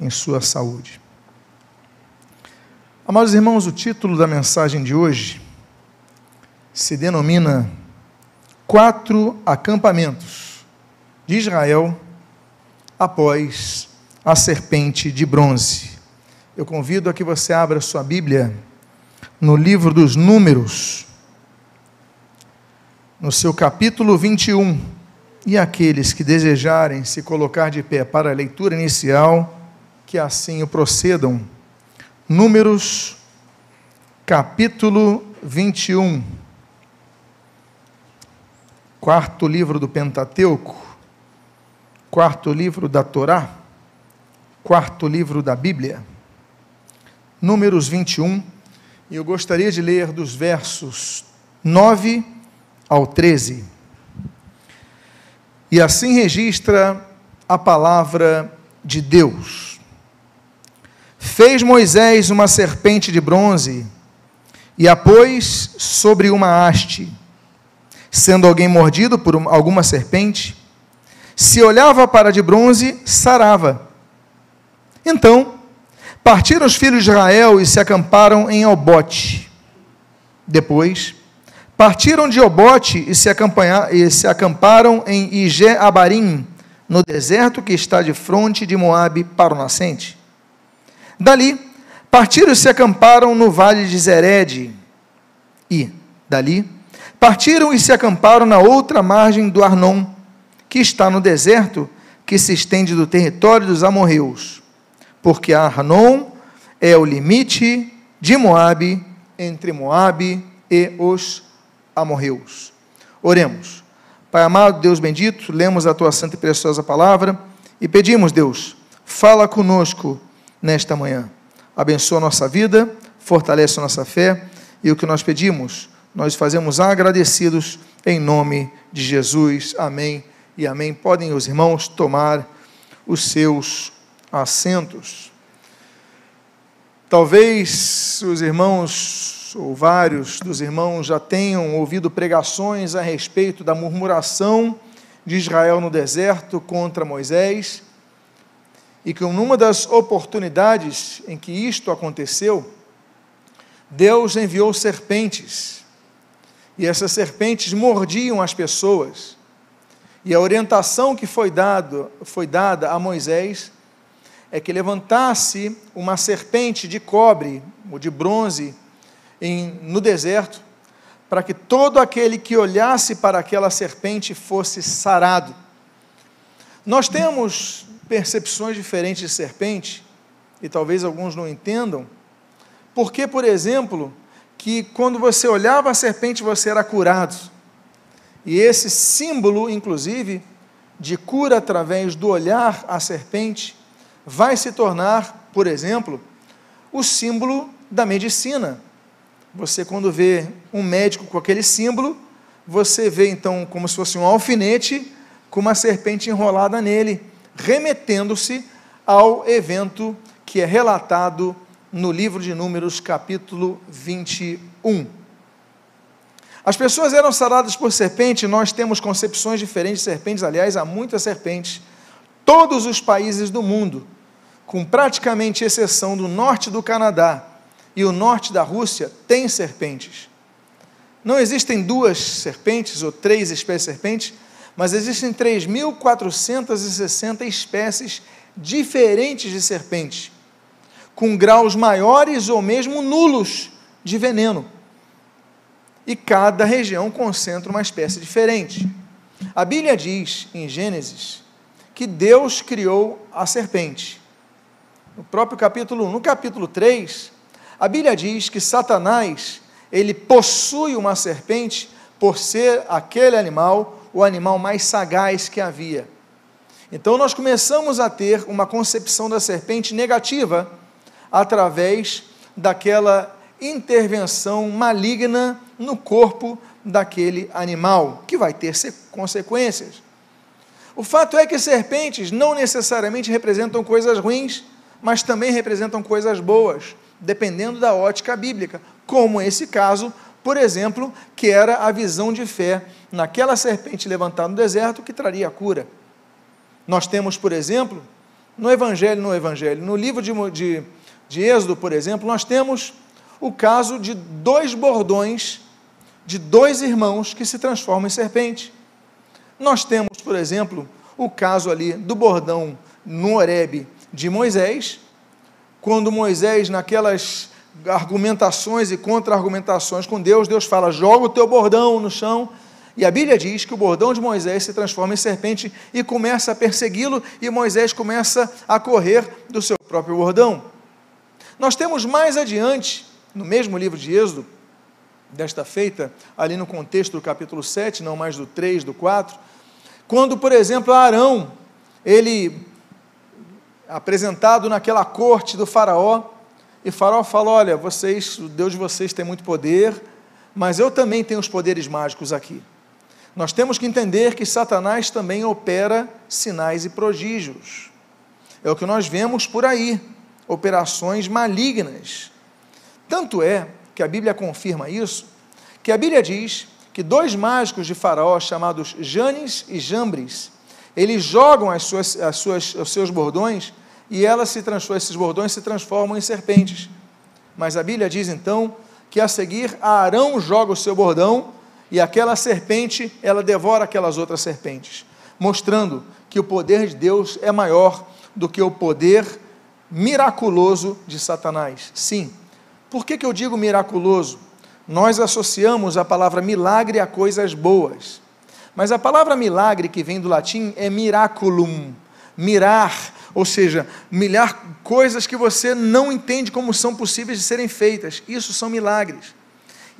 em sua saúde. Amados irmãos, o título da mensagem de hoje se denomina Quatro Acampamentos de Israel após a serpente de bronze. Eu convido a que você abra sua Bíblia no livro dos Números, no seu capítulo 21, e aqueles que desejarem se colocar de pé para a leitura inicial, que assim o procedam. Números, capítulo 21. Quarto livro do Pentateuco, quarto livro da Torá, quarto livro da Bíblia. Números 21. E eu gostaria de ler dos versos 9 ao 13. E assim registra a palavra de Deus. Fez Moisés uma serpente de bronze e a pôs sobre uma haste. Sendo alguém mordido por alguma serpente, se olhava para de bronze, sarava. Então, partiram os filhos de Israel e se acamparam em Obote. Depois, partiram de Obote e se, e se acamparam em Ige-Abarim, no deserto que está de fronte de Moabe para o nascente. Dali, partiram e se acamparam no vale de Zered. E, dali, partiram e se acamparam na outra margem do Arnon, que está no deserto, que se estende do território dos amorreus. Porque Arnon é o limite de Moabe entre Moabe e os amorreus. Oremos. Pai amado, Deus bendito, lemos a tua santa e preciosa palavra e pedimos, Deus, fala conosco nesta manhã. Abençoa a nossa vida, fortalece a nossa fé e o que nós pedimos, nós fazemos agradecidos em nome de Jesus. Amém e amém. Podem os irmãos tomar os seus assentos. Talvez os irmãos, ou vários dos irmãos, já tenham ouvido pregações a respeito da murmuração de Israel no deserto contra Moisés e que numa das oportunidades em que isto aconteceu, Deus enviou serpentes, e essas serpentes mordiam as pessoas. E a orientação que foi, dado, foi dada a Moisés é que levantasse uma serpente de cobre ou de bronze em, no deserto, para que todo aquele que olhasse para aquela serpente fosse sarado. Nós temos percepções diferentes de serpente, e talvez alguns não entendam, porque, por exemplo, que quando você olhava a serpente você era curado. E esse símbolo, inclusive, de cura através do olhar à serpente, vai se tornar, por exemplo, o símbolo da medicina. Você, quando vê um médico com aquele símbolo, você vê então como se fosse um alfinete com uma serpente enrolada nele remetendo-se ao evento que é relatado no livro de Números, capítulo 21. As pessoas eram saradas por serpente, nós temos concepções diferentes de serpentes, aliás, há muitas serpentes. Todos os países do mundo, com praticamente exceção do norte do Canadá e o norte da Rússia, têm serpentes. Não existem duas serpentes ou três espécies de serpentes, mas existem 3.460 espécies diferentes de serpentes, com graus maiores ou mesmo nulos de veneno. E cada região concentra uma espécie diferente. A Bíblia diz em Gênesis que Deus criou a serpente. No próprio capítulo 1, no capítulo 3, a Bíblia diz que Satanás, ele possui uma serpente por ser aquele animal o animal mais sagaz que havia. Então nós começamos a ter uma concepção da serpente negativa através daquela intervenção maligna no corpo daquele animal, que vai ter consequências. O fato é que serpentes não necessariamente representam coisas ruins, mas também representam coisas boas, dependendo da ótica bíblica, como esse caso por exemplo, que era a visão de fé naquela serpente levantada no deserto que traria a cura. Nós temos, por exemplo, no Evangelho, no Evangelho, no livro de, de, de Êxodo, por exemplo, nós temos o caso de dois bordões de dois irmãos que se transformam em serpente. Nós temos, por exemplo, o caso ali do bordão no Horebe de Moisés, quando Moisés, naquelas argumentações e contra-argumentações com Deus, Deus fala: joga o teu bordão no chão. E a Bíblia diz que o bordão de Moisés se transforma em serpente e começa a persegui-lo, e Moisés começa a correr do seu próprio bordão. Nós temos mais adiante, no mesmo livro de Êxodo, desta feita, ali no contexto do capítulo 7, não mais do 3, do 4, quando, por exemplo, Arão, ele apresentado naquela corte do faraó, e faraó fala: "Olha, vocês, o Deus de vocês tem muito poder, mas eu também tenho os poderes mágicos aqui. Nós temos que entender que Satanás também opera sinais e prodígios. É o que nós vemos por aí, operações malignas. Tanto é que a Bíblia confirma isso, que a Bíblia diz que dois mágicos de Faraó, chamados Janes e Jambres, eles jogam as suas, as suas, os seus bordões e elas se esses bordões se transformam em serpentes. Mas a Bíblia diz então que a seguir Arão joga o seu bordão e aquela serpente ela devora aquelas outras serpentes, mostrando que o poder de Deus é maior do que o poder miraculoso de Satanás. Sim, por que, que eu digo miraculoso? Nós associamos a palavra milagre a coisas boas. Mas a palavra milagre, que vem do latim, é miraculum, mirar, ou seja, milhar coisas que você não entende como são possíveis de serem feitas. Isso são milagres.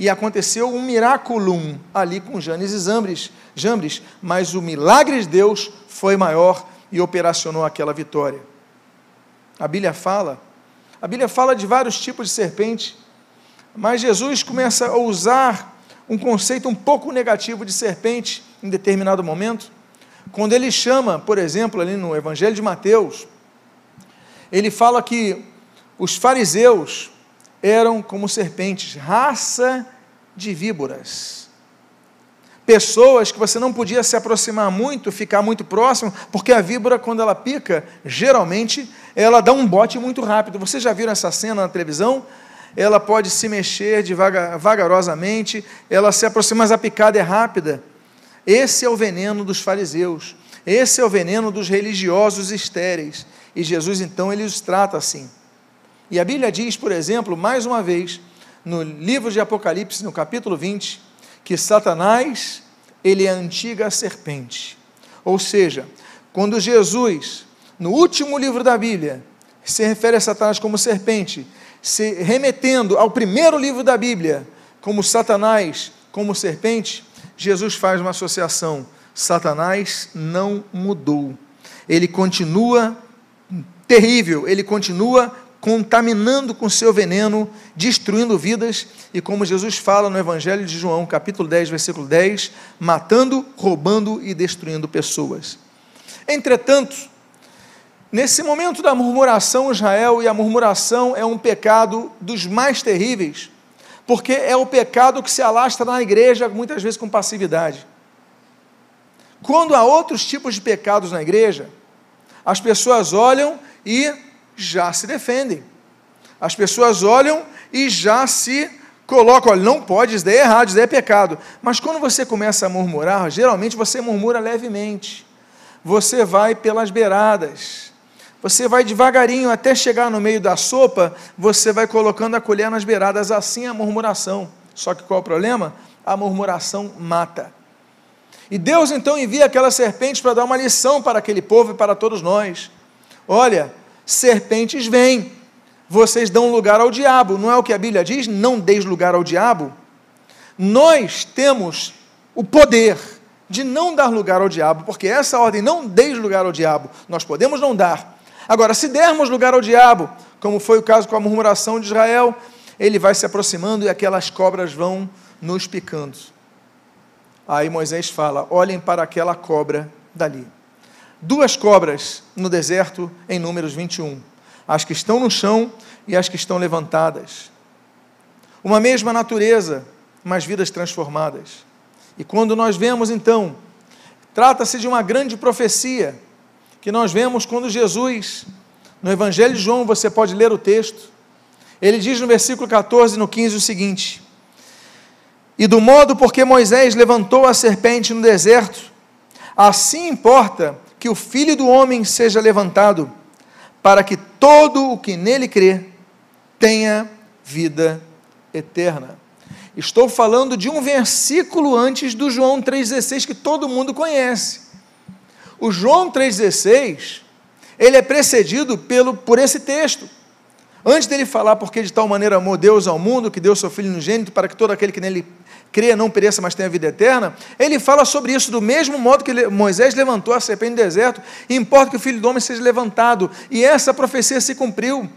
E aconteceu um miraculum ali com Janes e Zambres, Jambres, mas o milagre de Deus foi maior e operacionou aquela vitória. A Bíblia fala a Bíblia fala de vários tipos de serpente, mas Jesus começa a usar um conceito um pouco negativo de serpente em determinado momento, quando ele chama, por exemplo, ali no Evangelho de Mateus, ele fala que os fariseus eram como serpentes, raça de víboras pessoas que você não podia se aproximar muito, ficar muito próximo, porque a víbora, quando ela pica, geralmente ela dá um bote muito rápido. Vocês já viram essa cena na televisão? Ela pode se mexer devagar, vagarosamente, ela se aproxima, mas a picada é rápida. Esse é o veneno dos fariseus, esse é o veneno dos religiosos estéreis. E Jesus, então, ele os trata assim. E a Bíblia diz, por exemplo, mais uma vez, no livro de Apocalipse, no capítulo 20, que Satanás, ele é a antiga serpente. Ou seja, quando Jesus, no último livro da Bíblia, se refere a Satanás como serpente, se remetendo ao primeiro livro da Bíblia, como Satanás, como serpente, Jesus faz uma associação. Satanás não mudou. Ele continua terrível, ele continua contaminando com seu veneno, destruindo vidas, e como Jesus fala no Evangelho de João, capítulo 10, versículo 10, matando, roubando e destruindo pessoas. Entretanto, nesse momento da murmuração, Israel, e a murmuração é um pecado dos mais terríveis, porque é o pecado que se alastra na igreja, muitas vezes com passividade. Quando há outros tipos de pecados na igreja, as pessoas olham e já se defendem. As pessoas olham e já se colocam, olha, não pode, isso daí é errado, isso daí é pecado. Mas quando você começa a murmurar, geralmente você murmura levemente. Você vai pelas beiradas. Você vai devagarinho até chegar no meio da sopa, você vai colocando a colher nas beiradas, assim é a murmuração. Só que qual é o problema? A murmuração mata. E Deus então envia aquela serpente para dar uma lição para aquele povo e para todos nós. Olha, serpentes vêm, vocês dão lugar ao diabo, não é o que a Bíblia diz? Não deis lugar ao diabo. Nós temos o poder de não dar lugar ao diabo, porque essa ordem, não deis lugar ao diabo, nós podemos não dar. Agora, se dermos lugar ao diabo, como foi o caso com a murmuração de Israel, ele vai se aproximando e aquelas cobras vão nos picando. Aí Moisés fala: olhem para aquela cobra dali duas cobras no deserto em Números 21, as que estão no chão e as que estão levantadas. Uma mesma natureza, mas vidas transformadas. E quando nós vemos então, trata-se de uma grande profecia, que nós vemos quando Jesus, no Evangelho de João, você pode ler o texto, ele diz no versículo 14 e no 15 o seguinte: E do modo porque Moisés levantou a serpente no deserto, assim importa que o filho do homem seja levantado, para que todo o que nele crê tenha vida eterna. Estou falando de um versículo antes do João 3,16 que todo mundo conhece. O João 3,16 ele é precedido pelo, por esse texto. Antes dele falar, porque de tal maneira amou Deus ao mundo, que deu seu Filho unigênito, para que todo aquele que nele crê não pereça, mas tenha vida eterna, ele fala sobre isso do mesmo modo que Moisés levantou a serpente no deserto, importa que o Filho do Homem seja levantado, e essa profecia se cumpriu.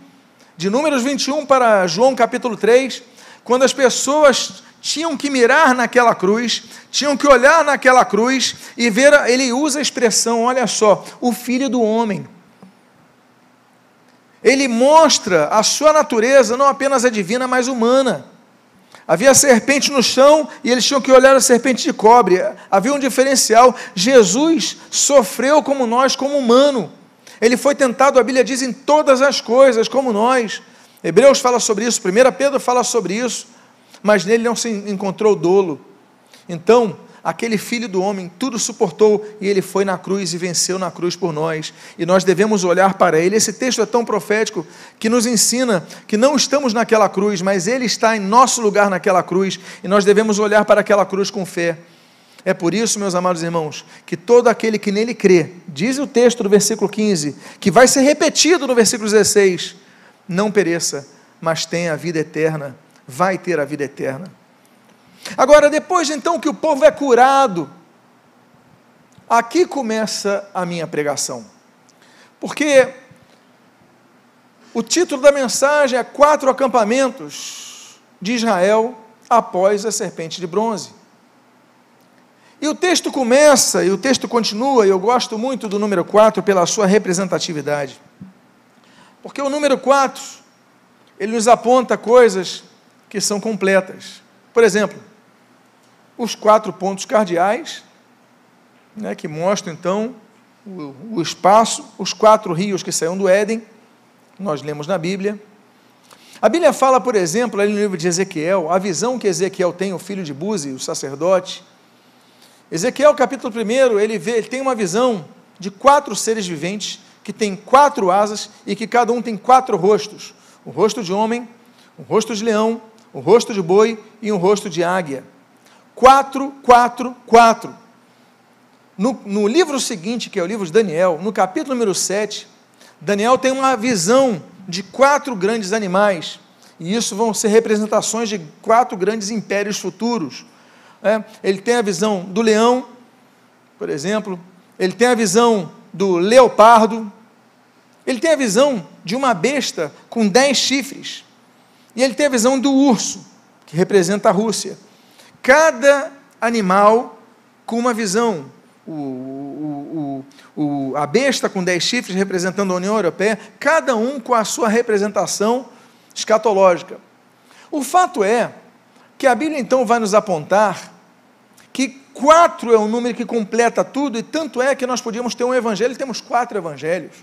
De Números 21 para João capítulo 3, quando as pessoas tinham que mirar naquela cruz, tinham que olhar naquela cruz e ver, ele usa a expressão, olha só, o Filho do Homem ele mostra a sua natureza, não apenas a divina, mas humana. Havia serpente no chão e eles tinham que olhar a serpente de cobre. Havia um diferencial. Jesus sofreu como nós, como humano. Ele foi tentado, a Bíblia diz, em todas as coisas, como nós. Hebreus fala sobre isso, 1 Pedro fala sobre isso, mas nele não se encontrou dolo. Então, aquele filho do homem tudo suportou e ele foi na cruz e venceu na cruz por nós. E nós devemos olhar para ele. Esse texto é tão profético que nos ensina que não estamos naquela cruz, mas ele está em nosso lugar naquela cruz e nós devemos olhar para aquela cruz com fé. É por isso, meus amados irmãos, que todo aquele que nele crê, diz o texto do versículo 15, que vai ser repetido no versículo 16, não pereça, mas tenha a vida eterna, vai ter a vida eterna. Agora, depois então que o povo é curado, aqui começa a minha pregação. Porque o título da mensagem é Quatro Acampamentos de Israel após a serpente de bronze. E o texto começa e o texto continua, e eu gosto muito do número 4 pela sua representatividade. Porque o número 4, ele nos aponta coisas que são completas. Por exemplo, os quatro pontos cardeais, né, que mostram então o, o espaço, os quatro rios que saíram do Éden, nós lemos na Bíblia. A Bíblia fala, por exemplo, ali no livro de Ezequiel, a visão que Ezequiel tem, o filho de Buzi, o sacerdote. Ezequiel, capítulo 1, ele, vê, ele tem uma visão de quatro seres viventes que têm quatro asas e que cada um tem quatro rostos: o rosto de homem, o rosto de leão, o rosto de boi e um rosto de águia. 4, 4, 4. No, no livro seguinte, que é o livro de Daniel, no capítulo número 7, Daniel tem uma visão de quatro grandes animais, e isso vão ser representações de quatro grandes impérios futuros. É, ele tem a visão do leão, por exemplo, ele tem a visão do leopardo, ele tem a visão de uma besta com dez chifres, e ele tem a visão do urso, que representa a Rússia cada animal com uma visão. O, o, o, a besta com dez chifres representando a União Europeia, cada um com a sua representação escatológica. O fato é que a Bíblia então vai nos apontar que quatro é o número que completa tudo, e tanto é que nós podíamos ter um evangelho, temos quatro evangelhos.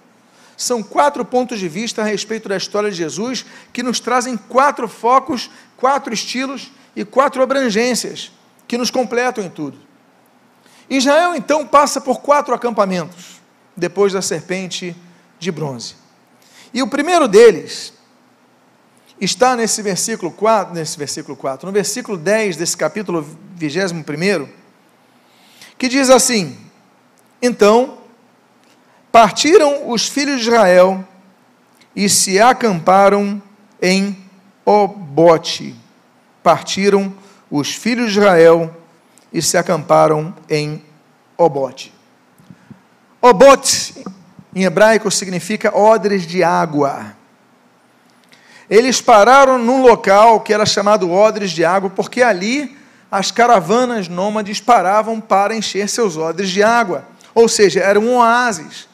São quatro pontos de vista a respeito da história de Jesus que nos trazem quatro focos, quatro estilos e quatro abrangências que nos completam em tudo. Israel então passa por quatro acampamentos depois da serpente de bronze. E o primeiro deles está nesse versículo 4, nesse versículo 4, no versículo 10 desse capítulo 21, que diz assim: Então partiram os filhos de Israel e se acamparam em Obote partiram os filhos de Israel e se acamparam em Obote. Obote, em hebraico, significa odres de água. Eles pararam num local que era chamado odres de água, porque ali as caravanas nômades paravam para encher seus odres de água. Ou seja, era um oásis.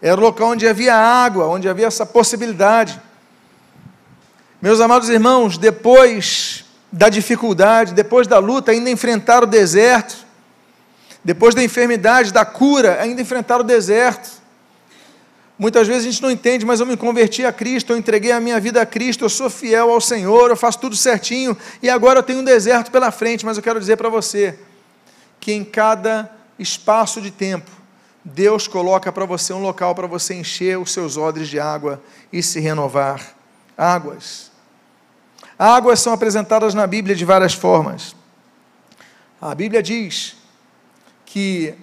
Era o local onde havia água, onde havia essa possibilidade. Meus amados irmãos, depois da dificuldade, depois da luta, ainda enfrentar o deserto, depois da enfermidade, da cura, ainda enfrentar o deserto. Muitas vezes a gente não entende, mas eu me converti a Cristo, eu entreguei a minha vida a Cristo, eu sou fiel ao Senhor, eu faço tudo certinho e agora eu tenho um deserto pela frente. Mas eu quero dizer para você que em cada espaço de tempo, Deus coloca para você um local para você encher os seus odres de água e se renovar. Águas. Águas são apresentadas na Bíblia de várias formas. A Bíblia diz que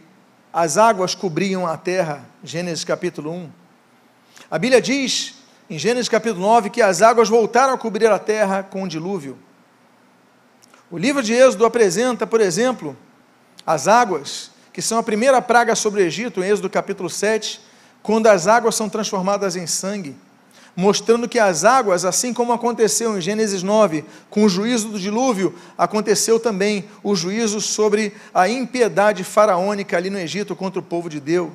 as águas cobriam a terra, Gênesis capítulo 1. A Bíblia diz, em Gênesis capítulo 9, que as águas voltaram a cobrir a terra com um dilúvio. O livro de Êxodo apresenta, por exemplo, as águas, que são a primeira praga sobre o Egito, em Êxodo capítulo 7, quando as águas são transformadas em sangue, mostrando que as águas, assim como aconteceu em Gênesis 9, com o juízo do dilúvio, aconteceu também o juízo sobre a impiedade faraônica ali no Egito contra o povo de Deus.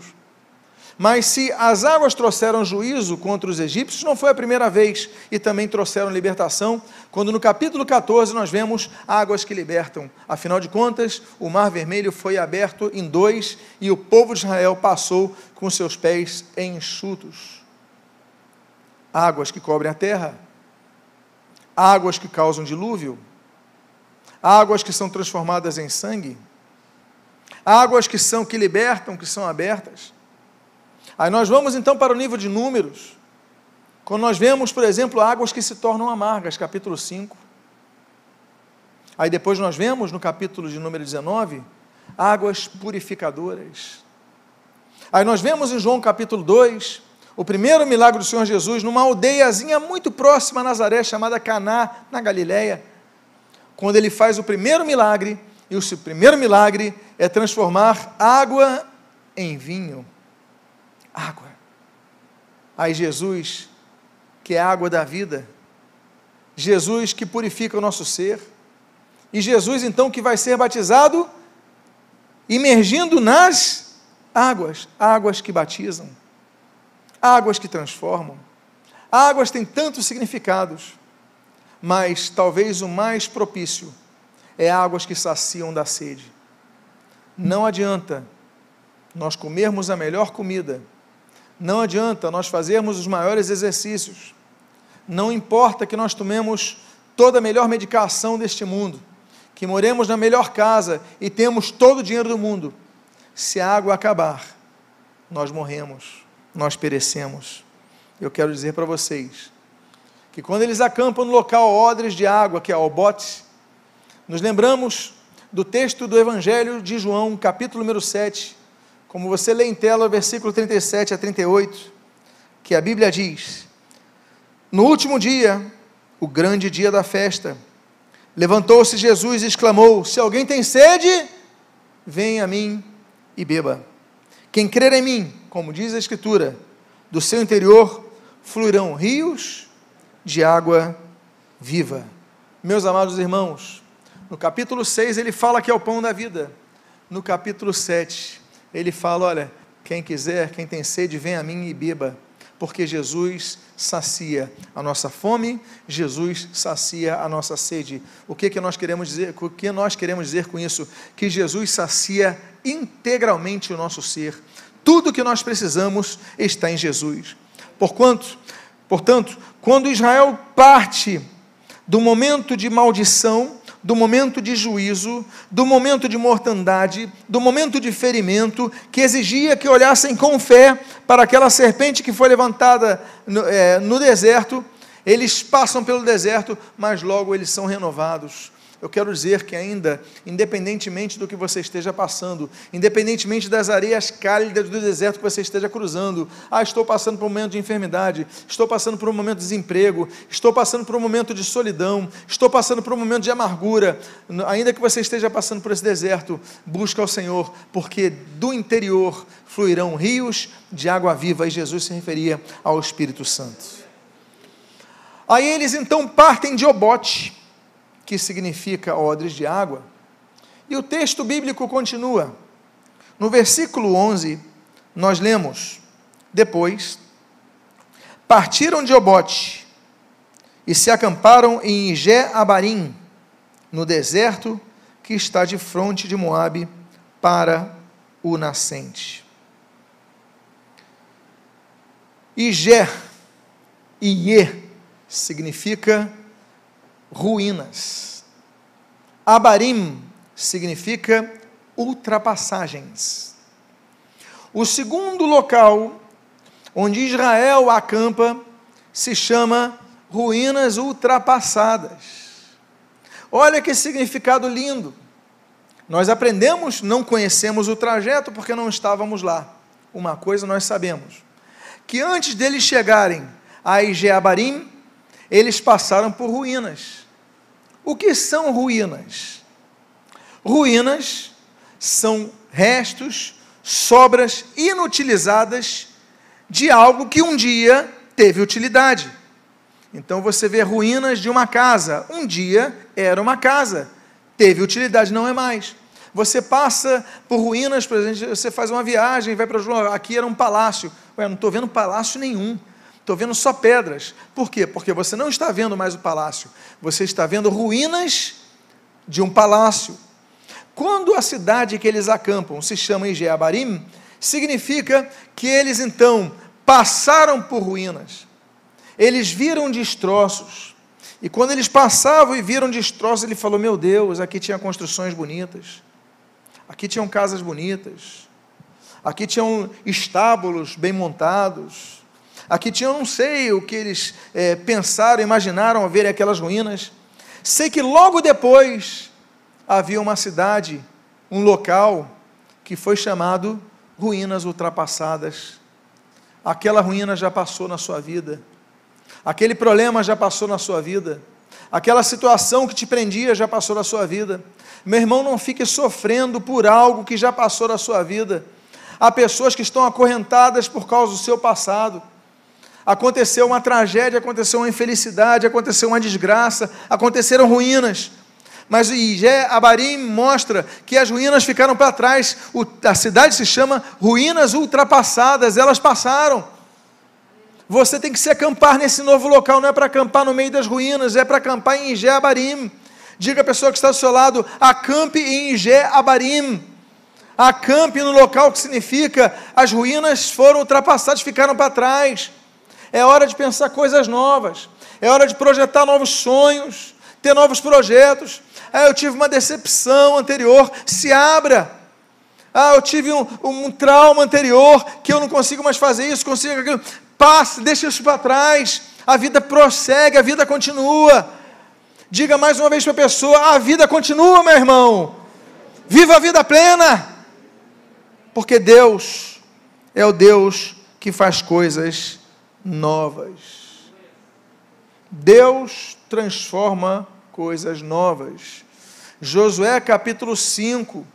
Mas se as águas trouxeram juízo contra os egípcios, não foi a primeira vez, e também trouxeram libertação, quando no capítulo 14 nós vemos águas que libertam. Afinal de contas, o Mar Vermelho foi aberto em dois e o povo de Israel passou com seus pés enxutos. Águas que cobrem a terra, águas que causam dilúvio, águas que são transformadas em sangue, águas que são que libertam, que são abertas Aí nós vamos então para o nível de números, quando nós vemos, por exemplo, águas que se tornam amargas, capítulo 5. Aí depois nós vemos no capítulo de número 19, águas purificadoras. Aí nós vemos em João capítulo 2, o primeiro milagre do Senhor Jesus numa aldeiazinha muito próxima a Nazaré, chamada Caná, na Galiléia, quando ele faz o primeiro milagre, e o primeiro milagre é transformar água em vinho água. Aí Jesus, que é a água da vida, Jesus que purifica o nosso ser, e Jesus então que vai ser batizado, imergindo nas águas, águas que batizam, águas que transformam. Águas têm tantos significados, mas talvez o mais propício é águas que saciam da sede. Não adianta nós comermos a melhor comida não adianta nós fazermos os maiores exercícios. Não importa que nós tomemos toda a melhor medicação deste mundo, que moremos na melhor casa e temos todo o dinheiro do mundo. Se a água acabar, nós morremos, nós perecemos. Eu quero dizer para vocês que quando eles acampam no local odres de água, que é o bote, nos lembramos do texto do Evangelho de João, capítulo número 7, como você lê em tela versículo 37 a 38, que a Bíblia diz: No último dia, o grande dia da festa, levantou-se Jesus e exclamou: Se alguém tem sede, venha a mim e beba. Quem crer em mim, como diz a Escritura, do seu interior fluirão rios de água viva. Meus amados irmãos, no capítulo 6 ele fala que é o pão da vida. No capítulo 7, ele fala: olha, quem quiser, quem tem sede, vem a mim e beba, porque Jesus sacia a nossa fome, Jesus sacia a nossa sede. O que que nós queremos dizer? O que nós queremos dizer com isso? Que Jesus sacia integralmente o nosso ser. Tudo que nós precisamos está em Jesus. Porquanto, portanto, quando Israel parte do momento de maldição, do momento de juízo, do momento de mortandade, do momento de ferimento, que exigia que olhassem com fé para aquela serpente que foi levantada no, é, no deserto. Eles passam pelo deserto, mas logo eles são renovados eu quero dizer que ainda, independentemente do que você esteja passando, independentemente das areias cálidas do deserto que você esteja cruzando, ah, estou passando por um momento de enfermidade, estou passando por um momento de desemprego, estou passando por um momento de solidão, estou passando por um momento de amargura, ainda que você esteja passando por esse deserto, busca ao Senhor, porque do interior fluirão rios de água viva, e Jesus se referia ao Espírito Santo. Aí eles então partem de Obote, que significa odres de água. E o texto bíblico continua. No versículo 11, nós lemos: Depois, partiram de Obote e se acamparam em Ige-Abarim, no deserto que está de fronte de Moabe para o nascente. Igé, Iê, significa ruínas. Abarim significa ultrapassagens. O segundo local onde Israel acampa se chama ruínas ultrapassadas. Olha que significado lindo. Nós aprendemos, não conhecemos o trajeto porque não estávamos lá. Uma coisa nós sabemos: que antes deles chegarem a Ijeabarim, eles passaram por ruínas. O que são ruínas? Ruínas são restos, sobras inutilizadas de algo que um dia teve utilidade. Então você vê ruínas de uma casa. Um dia era uma casa, teve utilidade, não é mais. Você passa por ruínas, por exemplo, você faz uma viagem, vai para aqui era um palácio. Ué, não estou vendo palácio nenhum. Estou vendo só pedras. Por quê? Porque você não está vendo mais o palácio. Você está vendo ruínas de um palácio. Quando a cidade que eles acampam se chama Ijeabarim, significa que eles então passaram por ruínas. Eles viram destroços. E quando eles passavam e viram destroços, ele falou: Meu Deus, aqui tinha construções bonitas, aqui tinham casas bonitas, aqui tinham estábulos bem montados, aqui tinham, não sei o que eles é, pensaram, imaginaram ao ver aquelas ruínas. Sei que logo depois havia uma cidade, um local, que foi chamado Ruínas Ultrapassadas. Aquela ruína já passou na sua vida Aquele problema já passou na sua vida. Aquela situação que te prendia já passou na sua vida. Meu irmão, não fique sofrendo por algo que já passou na sua vida. Há pessoas que estão acorrentadas por causa do seu passado. Aconteceu uma tragédia, aconteceu uma infelicidade, aconteceu uma desgraça, aconteceram ruínas. Mas Ijé Abarim mostra que as ruínas ficaram para trás. O, a cidade se chama ruínas ultrapassadas, elas passaram. Você tem que se acampar nesse novo local, não é para acampar no meio das ruínas, é para acampar em Igé Abarim. Diga a pessoa que está ao seu lado: acampe em Igé Abarim. Acampe no local que significa as ruínas foram ultrapassadas, ficaram para trás. É hora de pensar coisas novas. É hora de projetar novos sonhos, ter novos projetos. Ah, eu tive uma decepção anterior. Se abra. Ah, eu tive um, um trauma anterior que eu não consigo mais fazer isso, consigo aquilo passa, deixa isso para trás. A vida prossegue, a vida continua. Diga mais uma vez para a pessoa: a vida continua, meu irmão. Viva a vida plena. Porque Deus é o Deus que faz coisas novas. Deus transforma coisas novas. Josué capítulo 5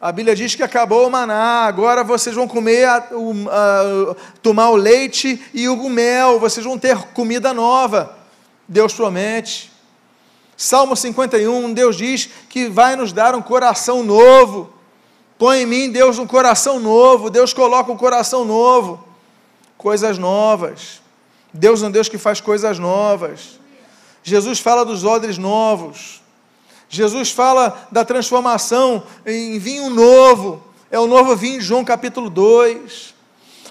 a Bíblia diz que acabou o maná, agora vocês vão comer, a, a, tomar o leite e o mel, vocês vão ter comida nova. Deus promete. Salmo 51, Deus diz que vai nos dar um coração novo. Põe em mim, Deus, um coração novo. Deus coloca um coração novo. Coisas novas. Deus é um Deus que faz coisas novas. Jesus fala dos odres novos. Jesus fala da transformação em vinho novo, é o novo vinho, João capítulo 2.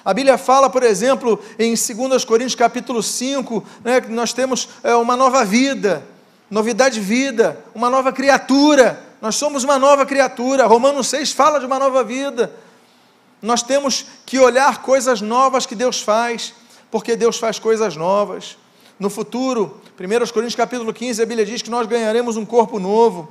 A Bíblia fala, por exemplo, em 2 Coríntios capítulo 5, né, que nós temos é, uma nova vida, novidade de vida, uma nova criatura. Nós somos uma nova criatura. Romanos 6 fala de uma nova vida. Nós temos que olhar coisas novas que Deus faz, porque Deus faz coisas novas. No futuro, 1 Coríntios capítulo 15, a Bíblia diz que nós ganharemos um corpo novo.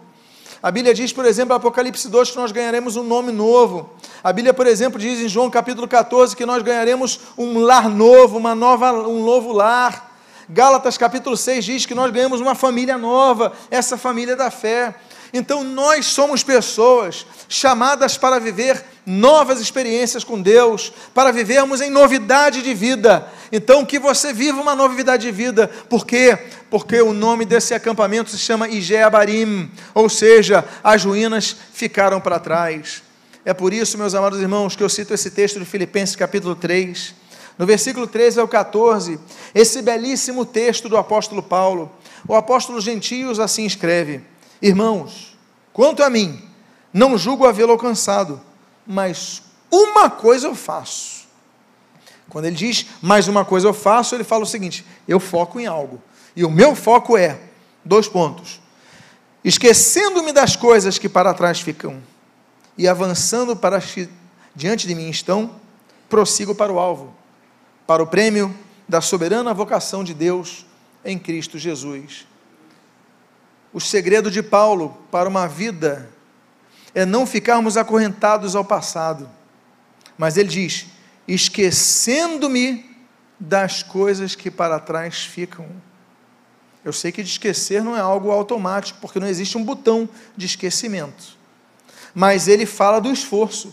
A Bíblia diz, por exemplo, Apocalipse 2, que nós ganharemos um nome novo. A Bíblia, por exemplo, diz em João capítulo 14 que nós ganharemos um lar novo, uma nova, um novo lar. Gálatas capítulo 6 diz que nós ganhamos uma família nova, essa família da fé. Então nós somos pessoas chamadas para viver novas experiências com Deus, para vivermos em novidade de vida. Então que você viva uma novidade de vida, por quê? Porque o nome desse acampamento se chama Ijeabarim, ou seja, as ruínas ficaram para trás. É por isso, meus amados irmãos, que eu cito esse texto de Filipenses capítulo 3, no versículo 13 ao 14, esse belíssimo texto do apóstolo Paulo. O apóstolo Gentios assim escreve: Irmãos, quanto a mim, não julgo havê-lo alcançado, mas uma coisa eu faço, Quando ele diz mais uma coisa eu faço, ele fala o seguinte: eu foco em algo. E o meu foco é dois pontos. Esquecendo-me das coisas que para trás ficam e avançando para diante de mim estão, prossigo para o alvo, para o prêmio da soberana vocação de Deus em Cristo Jesus. O segredo de Paulo para uma vida é não ficarmos acorrentados ao passado, mas ele diz: esquecendo-me das coisas que para trás ficam. Eu sei que de esquecer não é algo automático, porque não existe um botão de esquecimento. Mas ele fala do esforço,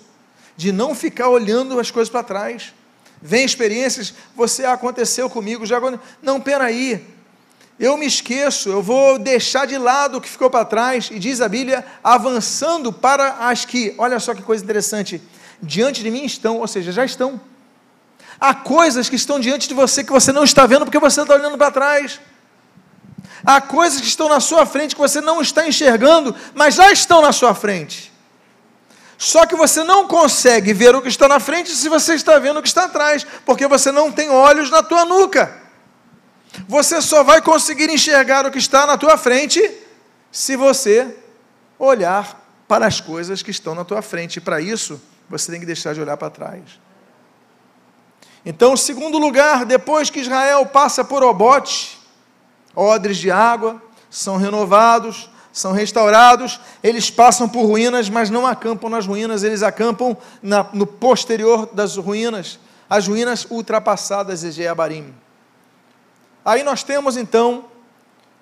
de não ficar olhando as coisas para trás. Vem experiências, você aconteceu comigo, já não, peraí, eu me esqueço, eu vou deixar de lado o que ficou para trás, e diz a Bíblia, avançando para as que, olha só que coisa interessante, diante de mim estão, ou seja, já estão. Há coisas que estão diante de você que você não está vendo porque você está olhando para trás. Há coisas que estão na sua frente que você não está enxergando, mas já estão na sua frente. Só que você não consegue ver o que está na frente se você está vendo o que está atrás, porque você não tem olhos na tua nuca. Você só vai conseguir enxergar o que está na tua frente se você olhar para as coisas que estão na tua frente. E para isso, você tem que deixar de olhar para trás. Então, segundo lugar, depois que Israel passa por Obote, odres de água são renovados, são restaurados, eles passam por ruínas, mas não acampam nas ruínas, eles acampam na, no posterior das ruínas, as ruínas ultrapassadas de Jeabarim. Aí nós temos então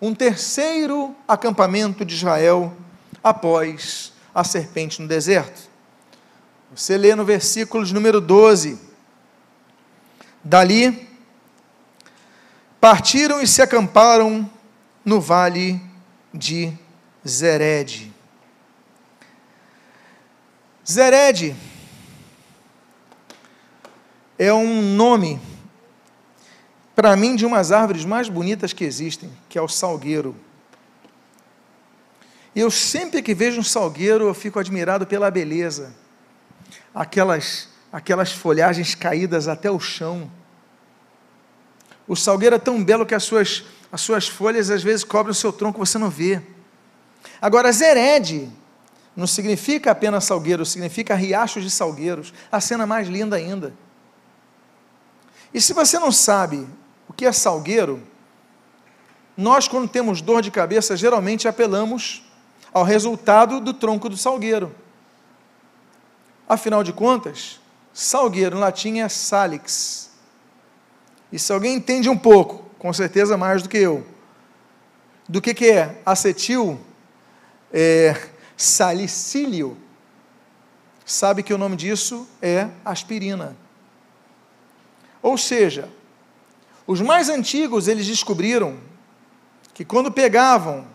um terceiro acampamento de Israel após a serpente no deserto. Você lê no versículo de número 12. Dali partiram e se acamparam no vale de Zered. Zered é um nome, para mim, de umas árvores mais bonitas que existem, que é o salgueiro. Eu sempre que vejo um salgueiro, eu fico admirado pela beleza aquelas, aquelas folhagens caídas até o chão. O salgueiro é tão belo que as suas, as suas folhas às vezes cobrem o seu tronco, você não vê. Agora, Zered não significa apenas salgueiro, significa riachos de salgueiros, a cena mais linda ainda. E se você não sabe o que é salgueiro, nós, quando temos dor de cabeça, geralmente apelamos ao resultado do tronco do salgueiro. Afinal de contas, salgueiro em latim é salix. E se alguém entende um pouco, com certeza mais do que eu, do que, que é acetil é, salicílio, sabe que o nome disso é aspirina. Ou seja, os mais antigos eles descobriram que quando pegavam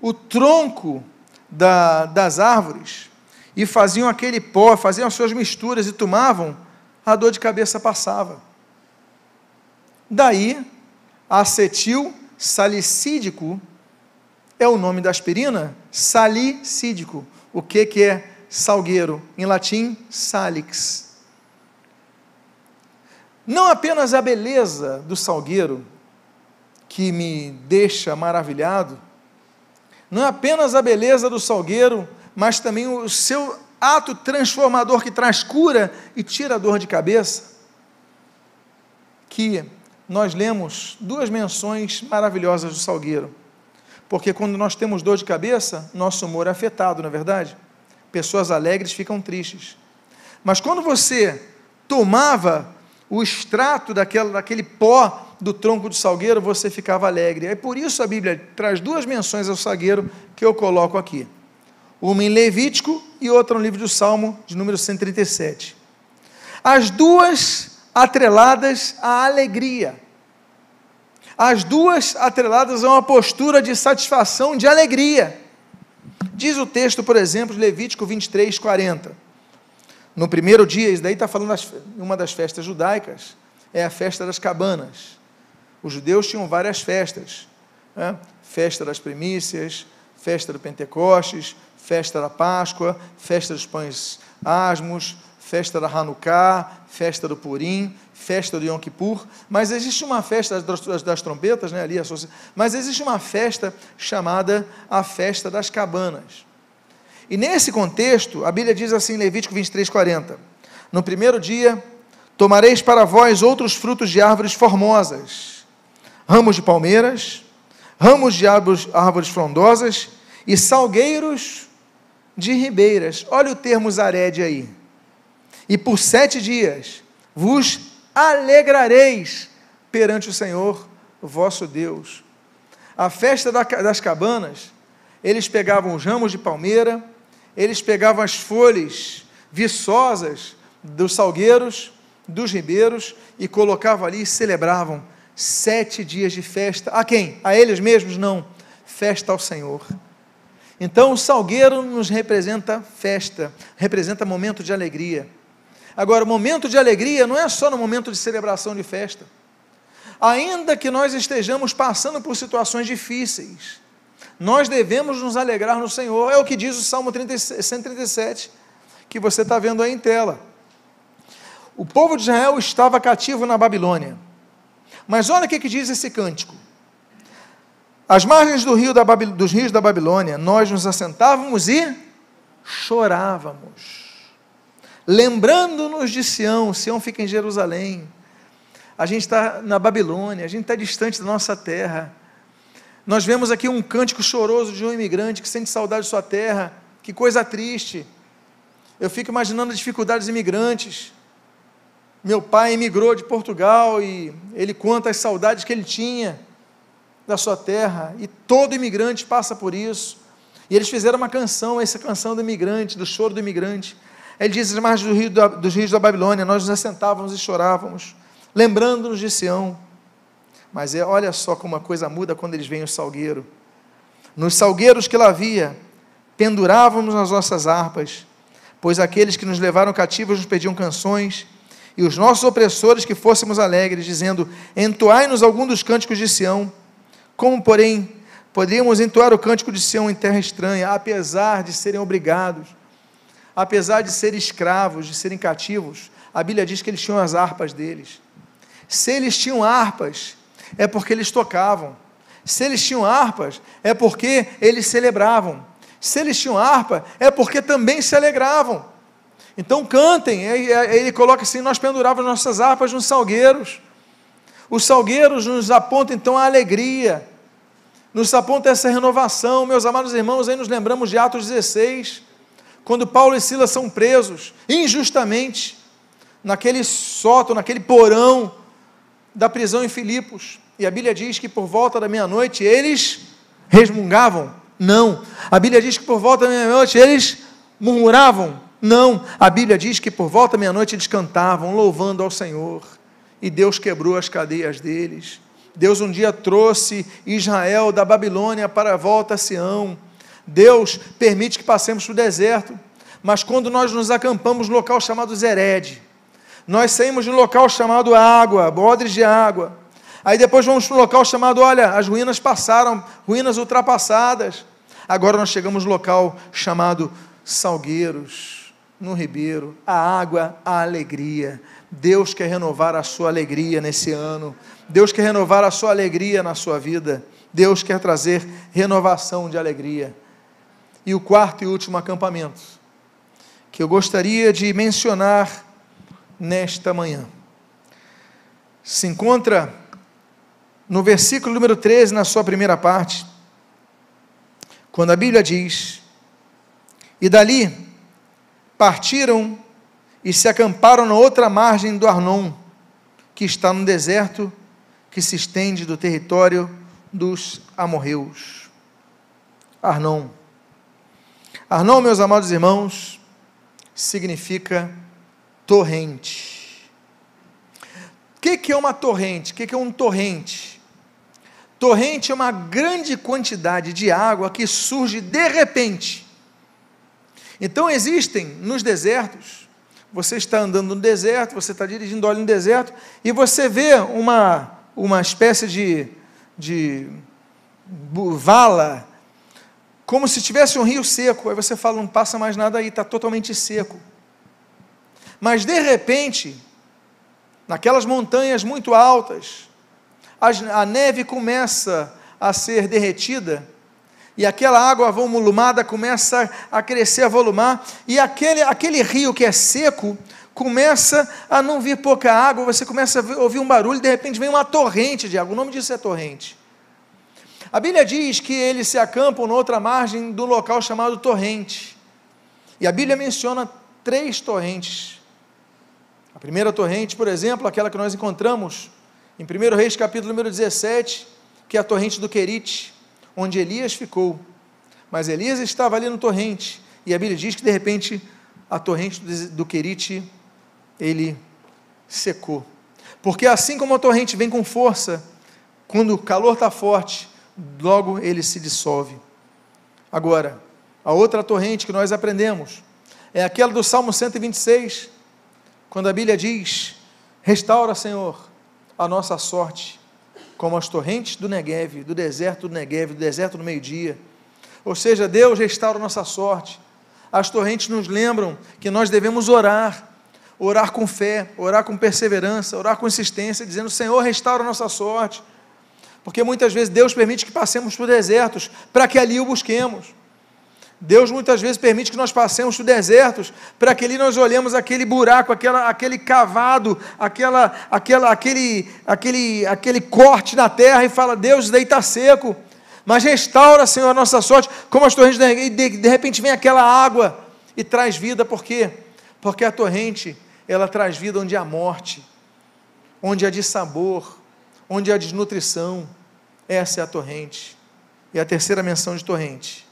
o tronco da, das árvores e faziam aquele pó, faziam as suas misturas e tomavam, a dor de cabeça passava. Daí, acetil salicídico é o nome da aspirina, salicídico. O que, que é salgueiro? Em latim, salix. Não apenas a beleza do salgueiro, que me deixa maravilhado, não é apenas a beleza do salgueiro mas também o seu ato transformador que traz cura e tira a dor de cabeça, que nós lemos duas menções maravilhosas do Salgueiro. Porque quando nós temos dor de cabeça, nosso humor é afetado, não é verdade? Pessoas alegres ficam tristes. Mas quando você tomava o extrato daquele, daquele pó do tronco do salgueiro, você ficava alegre. É por isso a Bíblia traz duas menções ao salgueiro que eu coloco aqui uma em Levítico e outra no livro do Salmo, de número 137. As duas atreladas à alegria. As duas atreladas a uma postura de satisfação, de alegria. Diz o texto, por exemplo, de Levítico 23, 40. No primeiro dia, isso daí está falando de uma das festas judaicas, é a festa das cabanas. Os judeus tinham várias festas: né? festa das primícias, festa do Pentecostes, festa da Páscoa, festa dos pães asmos, festa da Hanukkah, festa do Purim, festa do Yom Kippur, mas existe uma festa das, das trompetas, né, ali, mas existe uma festa chamada a festa das cabanas. E nesse contexto, a Bíblia diz assim em Levítico 23, 40: No primeiro dia, tomareis para vós outros frutos de árvores formosas, ramos de palmeiras, ramos de árvores, árvores frondosas e salgueiros de ribeiras. Olha o termo zared aí. E por sete dias vos alegrareis perante o Senhor, vosso Deus. A festa das cabanas, eles pegavam os ramos de palmeira, eles pegavam as folhas viçosas dos salgueiros, dos ribeiros, e colocavam ali e celebravam sete dias de festa. A quem? A eles mesmos? Não. Festa ao Senhor. Então, o salgueiro nos representa festa, representa momento de alegria. Agora, o momento de alegria não é só no momento de celebração de festa. Ainda que nós estejamos passando por situações difíceis, nós devemos nos alegrar no Senhor. É o que diz o Salmo 137, que você está vendo aí em tela. O povo de Israel estava cativo na Babilônia. Mas olha o que, que diz esse cântico. Às margens do rio da Babil... dos rios da Babilônia, nós nos assentávamos e chorávamos, lembrando-nos de Sião. Sião fica em Jerusalém. A gente está na Babilônia, a gente está distante da nossa terra. Nós vemos aqui um cântico choroso de um imigrante que sente saudade de sua terra. Que coisa triste. Eu fico imaginando as dificuldades dos imigrantes. Meu pai emigrou de Portugal e ele conta as saudades que ele tinha da sua terra, e todo imigrante passa por isso. E eles fizeram uma canção, essa canção do imigrante, do choro do imigrante. Ele diz: as margens do rio, dos rios da Babilônia, nós nos assentávamos e chorávamos, lembrando-nos de Sião. Mas é, olha só como a coisa muda quando eles veem o salgueiro. Nos salgueiros que lá havia, pendurávamos as nossas harpas, pois aqueles que nos levaram cativos nos pediam canções, e os nossos opressores que fôssemos alegres, dizendo: Entoai-nos algum dos cânticos de Sião. Como, porém, poderíamos entoar o cântico de Sião em terra estranha, apesar de serem obrigados, apesar de serem escravos, de serem cativos, a Bíblia diz que eles tinham as harpas deles. Se eles tinham harpas, é porque eles tocavam. Se eles tinham harpas, é porque eles celebravam. Se eles tinham harpa, é porque também se alegravam. Então cantem. Ele coloca assim: nós pendurávamos nossas harpas nos salgueiros. Os salgueiros nos apontam então a alegria, nos aponta essa renovação. Meus amados irmãos, aí nos lembramos de Atos 16, quando Paulo e Silas são presos injustamente, naquele sótão, naquele porão da prisão em Filipos. E a Bíblia diz que por volta da meia-noite eles resmungavam? Não. A Bíblia diz que por volta da meia-noite eles murmuravam? Não. A Bíblia diz que por volta da meia-noite eles cantavam, louvando ao Senhor e Deus quebrou as cadeias deles. Deus um dia trouxe Israel da Babilônia para a volta a Sião. Deus permite que passemos para o deserto, mas quando nós nos acampamos no local chamado Zered, nós saímos de um local chamado água, bodres de água. Aí depois vamos para um local chamado, olha, as ruínas passaram, ruínas ultrapassadas. Agora nós chegamos no local chamado Salgueiros, no Ribeiro, a água, a alegria. Deus quer renovar a sua alegria nesse ano. Deus quer renovar a sua alegria na sua vida. Deus quer trazer renovação de alegria. E o quarto e último acampamento que eu gostaria de mencionar nesta manhã se encontra no versículo número 13, na sua primeira parte, quando a Bíblia diz: E dali partiram e se acamparam na outra margem do Arnon, que está no deserto que se estende do território dos amorreus. Arnon. Arnon, meus amados irmãos, significa torrente. O que, é uma torrente? O que, que é um torrente? Torrente é uma grande quantidade de água que surge de repente. Então existem nos desertos você está andando no deserto, você está dirigindo óleo no deserto, e você vê uma, uma espécie de, de vala, como se tivesse um rio seco. Aí você fala, não passa mais nada aí, está totalmente seco. Mas de repente, naquelas montanhas muito altas, a neve começa a ser derretida e aquela água volumada começa a crescer, a volumar, e aquele, aquele rio que é seco começa a não vir pouca água, você começa a ouvir um barulho, de repente vem uma torrente de água, o nome disso é torrente. A Bíblia diz que eles se acampam na outra margem do local chamado torrente, e a Bíblia menciona três torrentes. A primeira torrente, por exemplo, aquela que nós encontramos em 1 Reis capítulo número 17, que é a torrente do Querite onde Elias ficou. Mas Elias estava ali no torrente, e a Bíblia diz que de repente a torrente do Querite ele secou. Porque assim como a torrente vem com força, quando o calor está forte, logo ele se dissolve. Agora, a outra torrente que nós aprendemos é aquela do Salmo 126, quando a Bíblia diz: Restaura, Senhor, a nossa sorte como as torrentes do Negev, do deserto do Negev, do deserto do meio-dia. Ou seja, Deus restaura nossa sorte. As torrentes nos lembram que nós devemos orar, orar com fé, orar com perseverança, orar com insistência, dizendo: Senhor, restaura nossa sorte. Porque muitas vezes Deus permite que passemos por desertos para que ali o busquemos. Deus muitas vezes permite que nós passemos por desertos, para que ali nós olhemos aquele buraco, aquela, aquele cavado, aquela, aquela, aquele, aquele, aquele corte na terra e fala: Deus, daí está seco, mas restaura, Senhor, a nossa sorte, como as torrentes, e de, de repente vem aquela água e traz vida, por quê? Porque a torrente, ela traz vida onde há morte, onde há dissabor, onde há desnutrição, essa é a torrente. E a terceira menção de torrente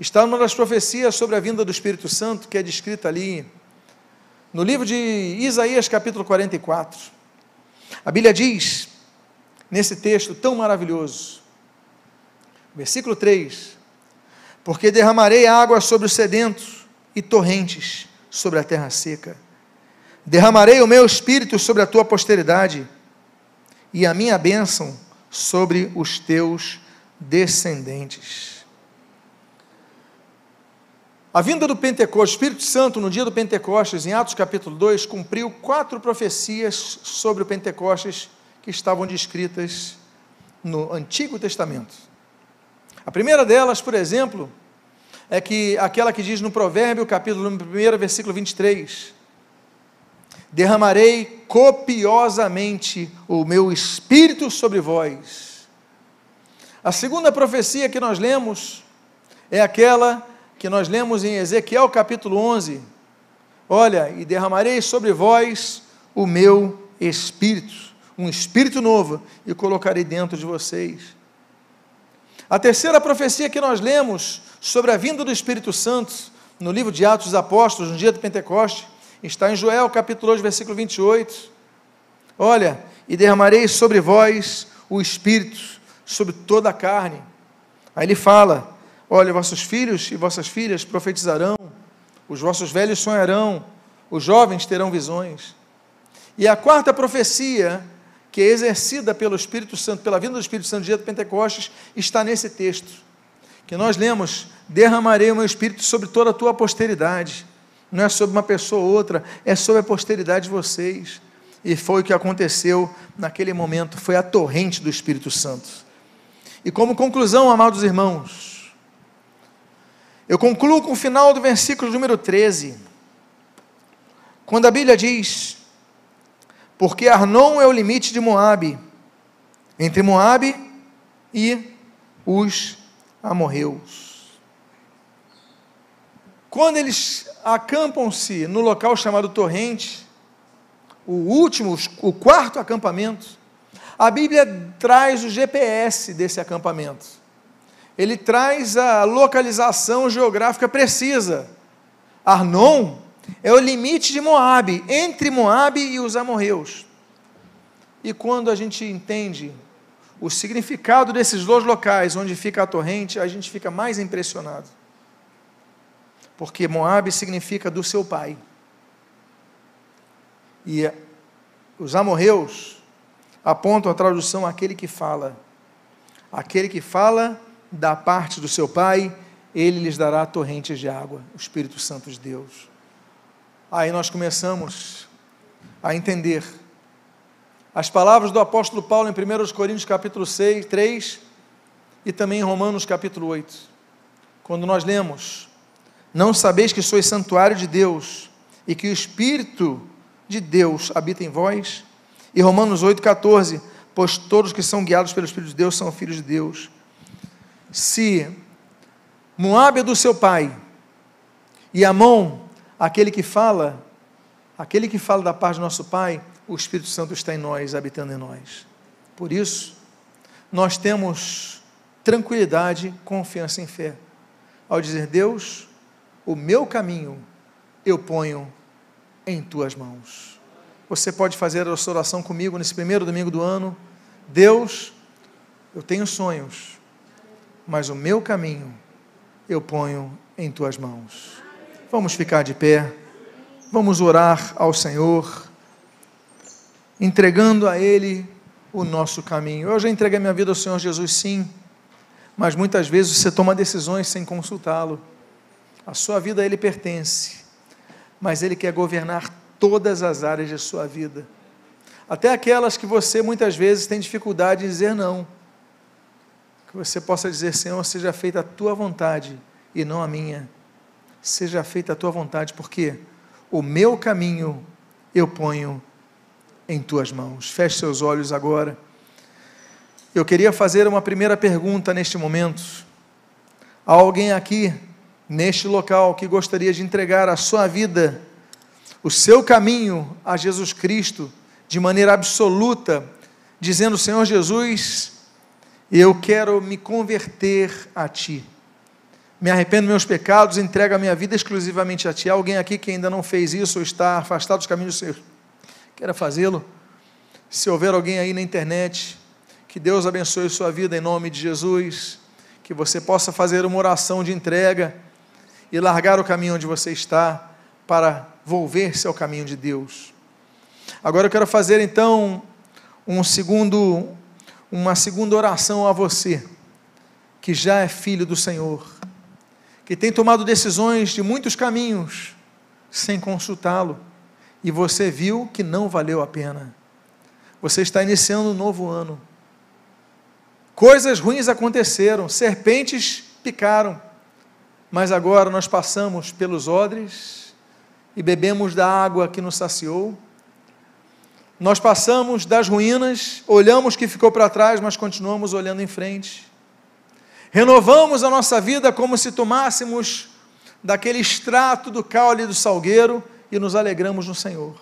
está numa das profecias sobre a vinda do Espírito Santo, que é descrita ali no livro de Isaías, capítulo 44. A Bíblia diz, nesse texto tão maravilhoso, versículo 3: Porque derramarei água sobre os sedentos e torrentes sobre a terra seca. Derramarei o meu espírito sobre a tua posteridade e a minha bênção sobre os teus descendentes. A vinda do Pentecostes, Espírito Santo, no dia do Pentecostes, em Atos capítulo 2, cumpriu quatro profecias sobre o Pentecostes que estavam descritas no Antigo Testamento. A primeira delas, por exemplo, é que aquela que diz no Provérbio, capítulo 1, versículo 23: Derramarei copiosamente o meu espírito sobre vós. A segunda profecia que nós lemos é aquela que nós lemos em Ezequiel capítulo 11: Olha, e derramarei sobre vós o meu espírito, um espírito novo, e colocarei dentro de vocês. A terceira profecia que nós lemos sobre a vinda do Espírito Santo, no livro de Atos dos Apóstolos, no dia do Pentecoste, está em Joel capítulo 2, versículo 28. Olha, e derramarei sobre vós o Espírito, sobre toda a carne. Aí ele fala, Olha, vossos filhos e vossas filhas profetizarão, os vossos velhos sonharão, os jovens terão visões. E a quarta profecia, que é exercida pelo Espírito Santo, pela vinda do Espírito Santo dia do Pentecostes, está nesse texto, que nós lemos: Derramarei o meu Espírito sobre toda a tua posteridade. Não é sobre uma pessoa ou outra, é sobre a posteridade de vocês. E foi o que aconteceu naquele momento, foi a torrente do Espírito Santo. E como conclusão, amados irmãos, eu concluo com o final do versículo número 13, quando a Bíblia diz: Porque Arnon é o limite de Moabe, entre Moabe e os amorreus. Quando eles acampam-se no local chamado Torrente, o último, o quarto acampamento, a Bíblia traz o GPS desse acampamento ele traz a localização geográfica precisa. Arnon é o limite de Moabe, entre Moabe e os amorreus. E quando a gente entende o significado desses dois locais onde fica a torrente, a gente fica mais impressionado. Porque Moabe significa do seu pai. E os amorreus apontam a tradução aquele que fala. Aquele que fala da parte do seu Pai, ele lhes dará torrentes de água, o Espírito Santo de Deus. Aí nós começamos a entender as palavras do apóstolo Paulo em 1 Coríntios capítulo 6, 3 e também em Romanos capítulo 8. Quando nós lemos: Não sabeis que sois santuário de Deus e que o Espírito de Deus habita em vós? E Romanos 8, 14: Pois todos que são guiados pelo Espírito de Deus são filhos de Deus. Se Moabe é do seu pai e Amon, aquele que fala, aquele que fala da parte do nosso pai, o Espírito Santo está em nós, habitando em nós. Por isso, nós temos tranquilidade, confiança em fé. Ao dizer, Deus, o meu caminho eu ponho em tuas mãos. Você pode fazer a oração comigo nesse primeiro domingo do ano. Deus, eu tenho sonhos, mas o meu caminho eu ponho em tuas mãos. Vamos ficar de pé, vamos orar ao Senhor entregando a Ele o nosso caminho. Eu já entreguei minha vida ao Senhor Jesus, sim, mas muitas vezes você toma decisões sem consultá-lo. A sua vida a Ele pertence, mas Ele quer governar todas as áreas de sua vida, até aquelas que você muitas vezes tem dificuldade em dizer não. Que você possa dizer, Senhor, seja feita a tua vontade e não a minha. Seja feita a tua vontade, porque o meu caminho eu ponho em tuas mãos. Feche seus olhos agora. Eu queria fazer uma primeira pergunta neste momento. Há alguém aqui, neste local, que gostaria de entregar a sua vida, o seu caminho a Jesus Cristo, de maneira absoluta, dizendo: Senhor Jesus, eu quero me converter a Ti. Me arrependo dos meus pecados, entrego a minha vida exclusivamente a Ti. Há alguém aqui que ainda não fez isso ou está afastado dos caminhos do Senhor? queira fazê-lo. Se houver alguém aí na internet, que Deus abençoe sua vida em nome de Jesus, que você possa fazer uma oração de entrega e largar o caminho onde você está para volver-se ao caminho de Deus. Agora eu quero fazer então um segundo uma segunda oração a você que já é filho do Senhor, que tem tomado decisões de muitos caminhos sem consultá-lo e você viu que não valeu a pena. Você está iniciando um novo ano. Coisas ruins aconteceram, serpentes picaram, mas agora nós passamos pelos odres e bebemos da água que nos saciou. Nós passamos das ruínas, olhamos o que ficou para trás, mas continuamos olhando em frente. Renovamos a nossa vida como se tomássemos daquele extrato do caule do salgueiro e nos alegramos no Senhor.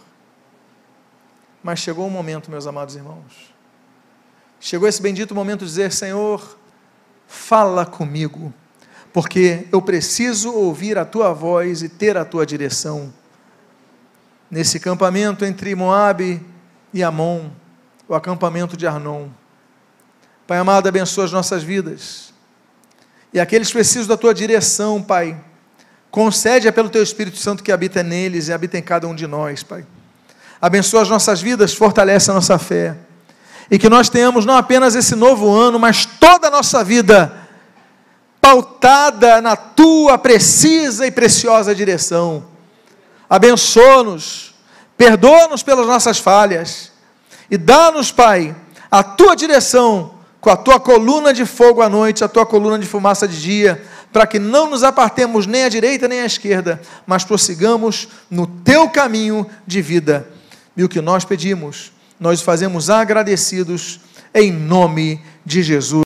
Mas chegou o um momento, meus amados irmãos. Chegou esse bendito momento de dizer: Senhor, fala comigo, porque eu preciso ouvir a tua voz e ter a tua direção. Nesse acampamento entre Moabe e Amon, o acampamento de Arnon. Pai amado, abençoa as nossas vidas. E aqueles que precisam da tua direção, Pai Concede pelo teu Espírito Santo que habita neles e habita em cada um de nós, Pai. Abençoa as nossas vidas, fortalece a nossa fé. E que nós tenhamos não apenas esse novo ano, mas toda a nossa vida pautada na tua precisa e preciosa direção. Abençoa-nos, perdoa-nos pelas nossas falhas e dá-nos, Pai, a tua direção com a tua coluna de fogo à noite, a tua coluna de fumaça de dia para que não nos apartemos nem à direita nem à esquerda, mas prossigamos no teu caminho de vida. E o que nós pedimos, nós fazemos agradecidos em nome de Jesus.